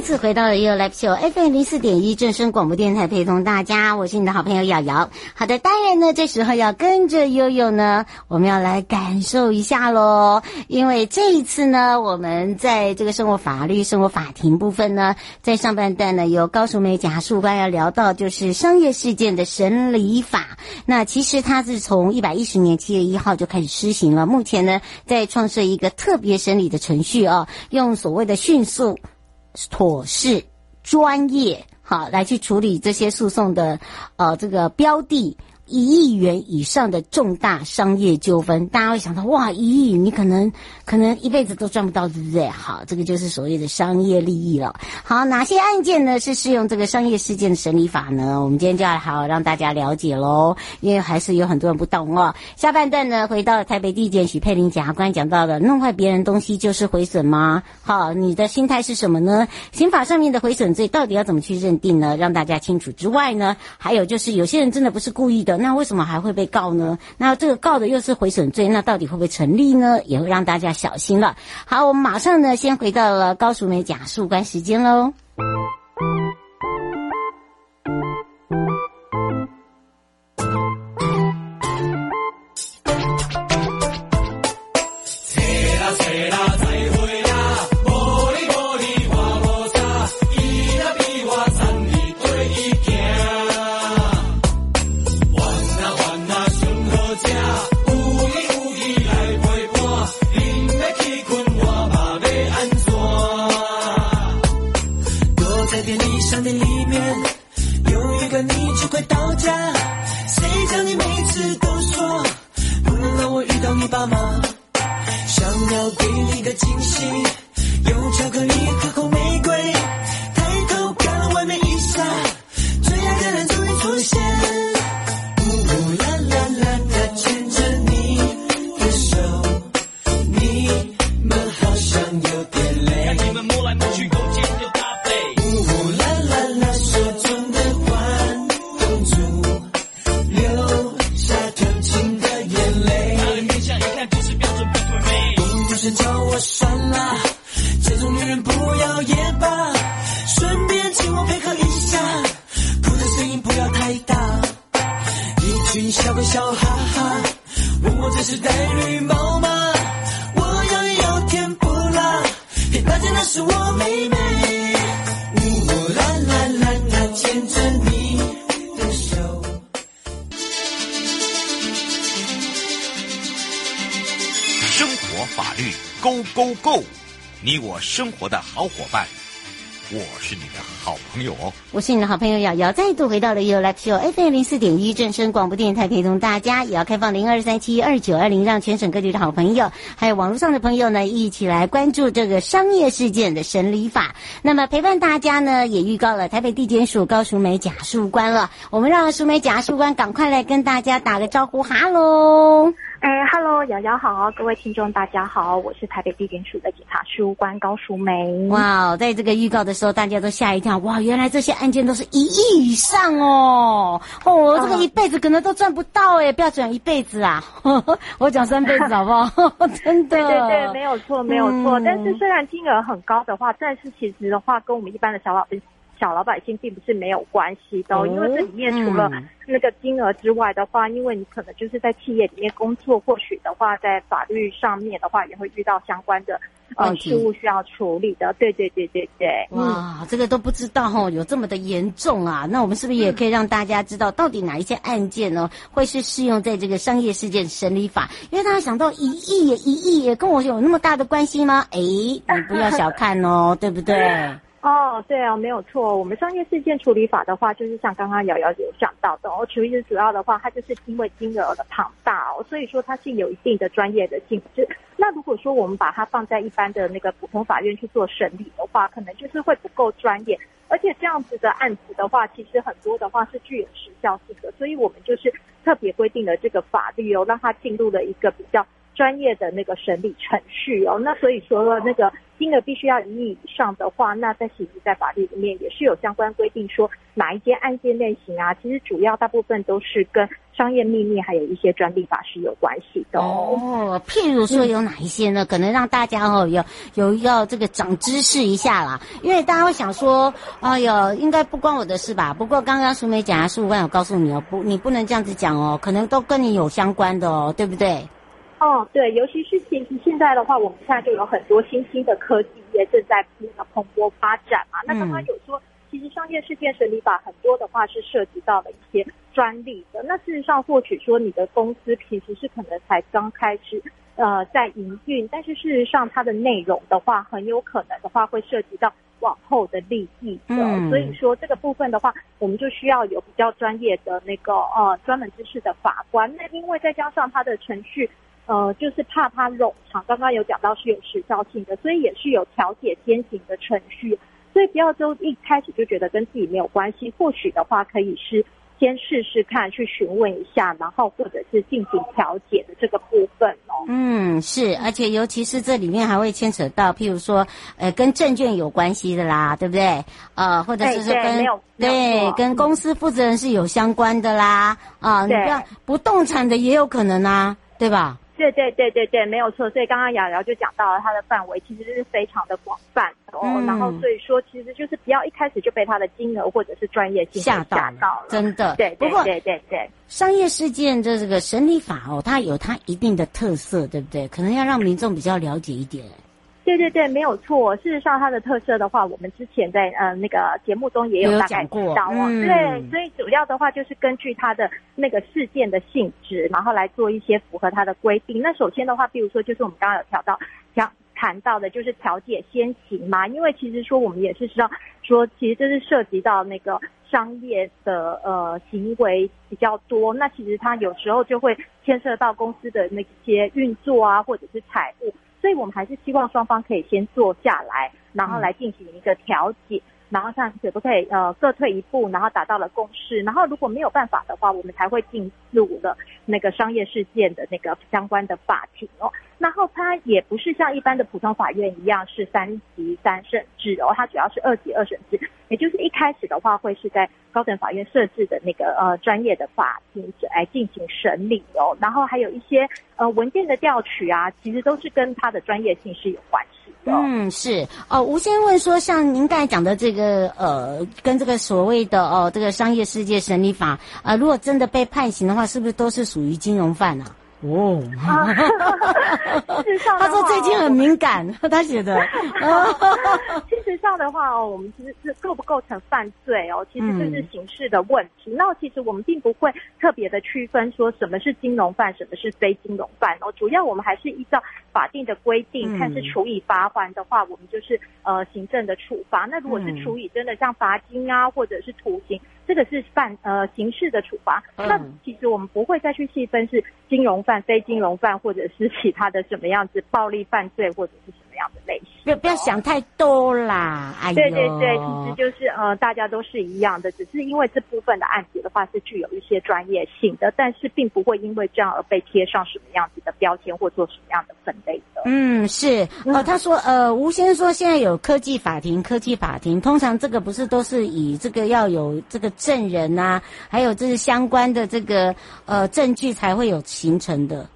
次回到了 U Live Show FM 零四点一正声广播电台，陪同大家，我是你的好朋友瑶瑶。好的，当然呢，这时候要跟着悠悠呢，我们要来感受一下喽。因为这一次呢，我们在这个生活法律、生活法庭部分呢，在上半段呢，由高淑梅检察官要聊到就是商业事件的审理法。那其实它是从一百一十年七月一号就开始施行了，目前呢，在创设一个特别审理的程序哦，用所谓的迅速。妥适、专业，好来去处理这些诉讼的，呃，这个标的。一亿元以上的重大商业纠纷，大家会想到哇，一亿你可能可能一辈子都赚不到，对不对？好，这个就是所谓的商业利益了。好，哪些案件呢是适用这个商业事件的审理法呢？我们今天就要好好让大家了解喽，因为还是有很多人不懂哦。下半段呢，回到台北地检许佩玲检察官讲到的，弄坏别人东西就是毁损吗？好，你的心态是什么呢？刑法上面的毁损罪到底要怎么去认定呢？让大家清楚之外呢，还有就是有些人真的不是故意的。那为什么还会被告呢？那这个告的又是毁损罪，那到底会不会成立呢？也会让大家小心了。好，我们马上呢，先回到了高淑梅讲述关时间喽。 자 你笑个笑哈哈问我这是戴绿帽吗我要有天不拉嘿大家那是我妹妹呜啦啦啦啦牵着你的手生活法律 go go go 你我生活的好伙伴。我是你的好朋友哦。我是你的好朋友瑶瑶，再度回到了 You Live Show FM 零四点一正声广播电台，陪同大家也要开放零二三七二九二零，让全省各地的好朋友还有网络上的朋友呢，一起来关注这个商业事件的审理法。那么陪伴大家呢，也预告了台北地检署高淑梅检察官了。我们让淑梅检察官赶快来跟大家打个招呼，哈喽。哎哈喽，瑶瑶好，各位听众大家好，我是台北地检署的检察官高淑梅。哇，在这个预告的时候，大家都吓一跳，哇，原来这些案件都是一亿以上哦，哦，这个一辈子可能都赚不到哎，不要讲一辈子啊，我讲三辈子好不好？真的，对对对，没有错，没有错。嗯、但是虽然金额很高的话，但是其实的话，跟我们一般的小老小老百姓并不是没有关系的，因为这里面除了那个金额之外的话，因为你可能就是在企业里面工作，或许的话在法律上面的话也会遇到相关的呃事务需要处理的。对对对对对。哇，这个都不知道哦，有这么的严重啊？那我们是不是也可以让大家知道，到底哪一些案件呢会是适用在这个商业事件审理法？因为大家想到一亿也一亿也跟我有那么大的关系吗？哎，你不要小看哦，对不对？哦，对啊，没有错。我们商业事件处理法的话，就是像刚刚瑶瑶有讲到的哦，其实主要的话，它就是因为金额的庞大哦，所以说它是有一定的专业的性质。那如果说我们把它放在一般的那个普通法院去做审理的话，可能就是会不够专业，而且这样子的案子的话，其实很多的话是具有时效性的，所以我们就是特别规定了这个法律哦，让它进入了一个比较专业的那个审理程序哦。那所以说那个。金额必须要一亿以上的话，那在其实，在法律里面也是有相关规定，说哪一些案件类型啊，其实主要大部分都是跟商业秘密还有一些专利法是有关系的哦。譬如说有哪一些呢？可能让大家哦有有要这个长知识一下啦，因为大家会想说，哎呦，应该不关我的事吧？不过刚刚淑美讲啊，十五万，我告诉你哦，不，你不能这样子讲哦，可能都跟你有相关的哦，对不对？哦，对，尤其是其实现在的话，我们现在就有很多新兴的科技业正在那个蓬勃发展嘛。那刚刚有说，其实商业事件审理法很多的话是涉及到了一些专利的。那事实上，或许说你的公司其实是可能才刚开始呃在营运，但是事实上它的内容的话，很有可能的话会涉及到往后的利益的。嗯，所以说这个部分的话，我们就需要有比较专业的那个呃专门知识的法官。那因为再加上它的程序。呃，就是怕它冗长，刚刚有讲到是有时效性的，所以也是有调解先行的程序，所以不要就一开始就觉得跟自己没有关系，或许的话可以是先试试看，去询问一下，然后或者是进行调解的这个部分哦。嗯，是，而且尤其是这里面还会牵扯到，譬如说，呃，跟证券有关系的啦，对不对？呃，或者是说跟对，对跟公司负责人是有相关的啦，啊，你看不动产的也有可能啊，对吧？对对对对对，没有错。所以刚刚瑶瑶就讲到了它的范围其实是非常的广泛哦。嗯、然后所以说，其实就是不要一开始就被它的金额或者是专业性吓到了，到了真的。对，对，对，对，对，对。商业事件的这个审理法哦，它有它一定的特色，对不对？可能要让民众比较了解一点。对对对，没有错。事实上，它的特色的话，我们之前在呃那个节目中也有大概提到哦。嗯、对，所以主要的话就是根据它的那个事件的性质，然后来做一些符合它的规定。那首先的话，比如说就是我们刚刚有调到讲谈到的，就是调解先行嘛。因为其实说我们也是知道说，其实这是涉及到那个商业的呃行为比较多，那其实它有时候就会牵涉到公司的那些运作啊，或者是财务。所以我们还是希望双方可以先坐下来，然后来进行一个调解，然后看可不可以呃各退一步，然后达到了共识。然后如果没有办法的话，我们才会进入了那个商业事件的那个相关的法庭哦。然后它也不是像一般的普通法院一样是三级三审制哦，它主要是二级二审制，也就是一开始的话会是在高等法院设置的那个呃专业的法庭来进行审理哦。然后还有一些呃文件的调取啊，其实都是跟它的专业性是有关系。嗯，是哦。吴先问说，像您刚才讲的这个呃，跟这个所谓的哦这个商业世界审理法啊，呃，如果真的被判刑的话，是不是都是属于金融犯啊？哦，事实上，他说最近很敏感，他写的。事实上的话哦，我们其实是构不构成犯罪哦，其实这是刑事的问题。嗯、那其实我们并不会特别的区分说什么是金融犯，什么是非金融犯哦。主要我们还是依照法定的规定，看是处以罚锾的话，我们就是呃行政的处罚。那如果是处以真的像罚金啊，或者是徒刑。这个是犯呃刑事的处罚，那其实我们不会再去细分是金融犯、非金融犯，或者是其他的什么样子暴力犯罪，或者是什么样的类型。不要不要想太多啦，哎，对对对，其实就是呃，大家都是一样的，只是因为这部分的案子的话是具有一些专业性的，但是并不会因为这样而被贴上什么样子的标签或做什么样的分类的。嗯，是呃，他说呃，吴先生说现在有科技法庭，科技法庭通常这个不是都是以这个要有这个证人啊，还有这是相关的这个呃证据才会有形成的。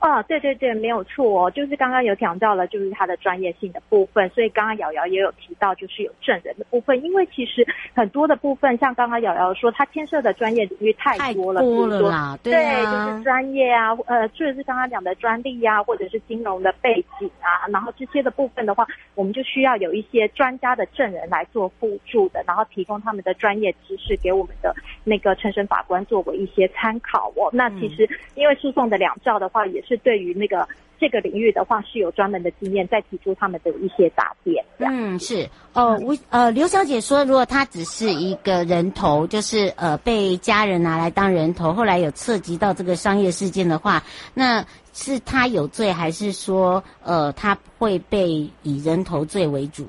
哦，对对对，没有错哦，就是刚刚有讲到了，就是他的专业性的部分，所以刚刚瑶瑶也有提到，就是有证人的部分，因为其实很多的部分，像刚刚瑶瑶说，他牵涉的专业领域太多了，太多了啦，对啊，对，就是专业啊，呃，就是刚刚讲的专利啊，或者是金融的背景啊，然后这些的部分的话，我们就需要有一些专家的证人来做辅助的，然后提供他们的专业知识给我们的那个陈审法官作为一些参考哦。那其实因为诉讼的两造的话，也是。对于那个这个领域的话，是有专门的经验，在提出他们的一些答辩。嗯，是哦，吴呃刘小姐说，如果她只是一个人头，就是呃被家人拿来当人头，后来有涉及到这个商业事件的话，那是她有罪，还是说呃她会被以人头罪为主？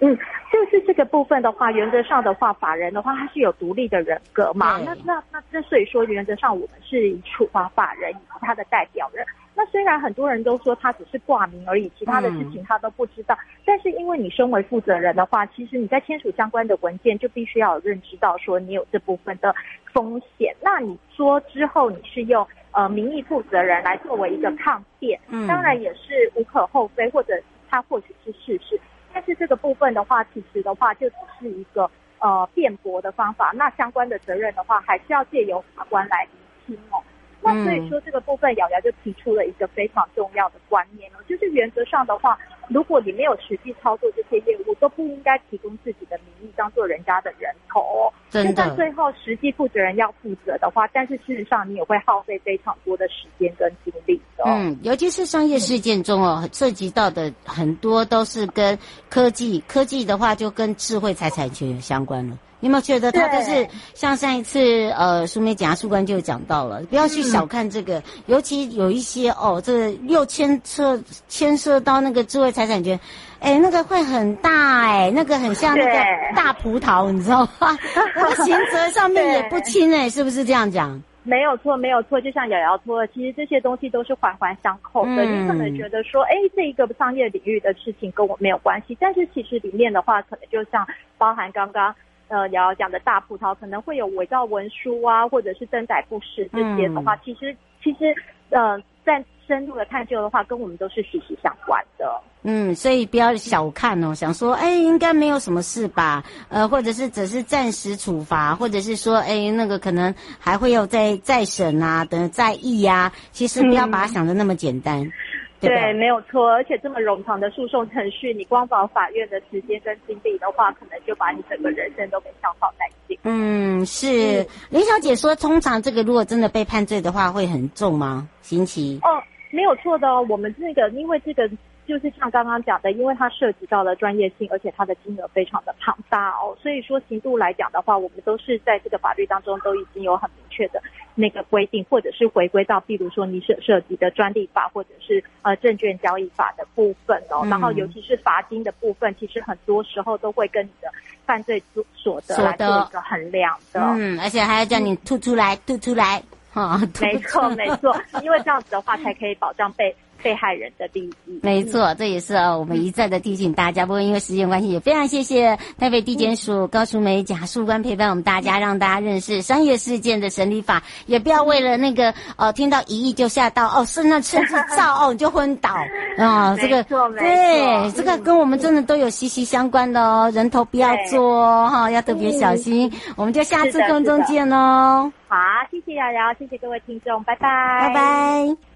嗯，就是这个部分的话，原则上的话，法人的话，他是有独立的人格嘛。那那那，之所以说原则上我们是以处罚法人以及他的代表人。那虽然很多人都说他只是挂名而已，其他的事情他都不知道，嗯、但是因为你身为负责人的话，其实你在签署相关的文件就必须要有认知到说你有这部分的风险。那你说之后你是用呃名义负责人来作为一个抗辩，嗯，当然也是无可厚非，或者他或许是事实。但是这个部分的话，其实的话就只是一个呃辩驳的方法，那相关的责任的话，还是要借由法官来厘清哦。那所以说这个部分，瑶瑶就提出了一个非常重要的观念哦，就是原则上的话，如果你没有实际操作这些业务，都不应该提供自己的名义当做人家的人头哦。真的。就算最后实际负责人要负责的话，但是事实上你也会耗费非常多的时间跟精力的哦。嗯，尤其是商业事件中哦，涉及到的很多都是跟科技，科技的话就跟智慧财产权有相关了。你有没有觉得他就是像上一次呃，苏梅检察官就讲到了，不要去小看这个，嗯、尤其有一些哦，这个又牵涉牵涉到那个智慧财产权，哎，那个会很大哎，那个很像那个大葡萄，你知道吗？那个刑责上面也不轻哎，是不是这样讲？没有错，没有错，就像瑶瑶说的，其实这些东西都是环环相扣的。嗯、你可能觉得说，哎，这一个商业领域的事情跟我没有关系，但是其实里面的话，可能就像包含刚刚。呃，瑶瑶讲的大葡萄可能会有伪造文书啊，或者是登载不实这些的话，嗯、其实其实呃，在深入的探究的话，跟我们都是息息相关的。嗯，所以不要小看哦，想说哎，应该没有什么事吧？呃，或者是只是暂时处罚，或者是说哎，那个可能还会有再再审啊，等再议呀、啊。其实不要把它想的那么简单。嗯对，对，没有错，而且这么冗长的诉讼程序，你光保法院的时间跟精力的话，可能就把你整个人生都给消耗殆尽。嗯，是。嗯、林小姐说，通常这个如果真的被判罪的话，会很重吗？刑期？哦，没有错的哦。我们这个，因为这个。就是像刚刚讲的，因为它涉及到了专业性，而且它的金额非常的庞大哦，所以说刑度来讲的话，我们都是在这个法律当中都已经有很明确的那个规定，或者是回归到，比如说你涉涉及的专利法，或者是呃证券交易法的部分哦，嗯、然后尤其是罚金的部分，其实很多时候都会跟你的犯罪所得来做一个衡量的。嗯，而且还要叫你吐出来，吐出来，哈，没错没错，因为这样子的话才可以保障被。被害人的利益，没错，这也是我们一再的提醒大家。嗯、不过因为时间关系，也非常谢谢台北地检署高淑梅检察官陪伴我们大家，让大家认识商业事件的审理法。也不要为了那个呃听到一亿就吓到哦，甚至甚至躁哦你就昏倒啊、哦！这个对，这个跟我们真的都有息息相关的哦，人头不要做哈、哦，要特别小心。嗯、我们就下次空中见哦。好，谢谢瑶瑶，谢谢各位听众，拜拜，拜拜。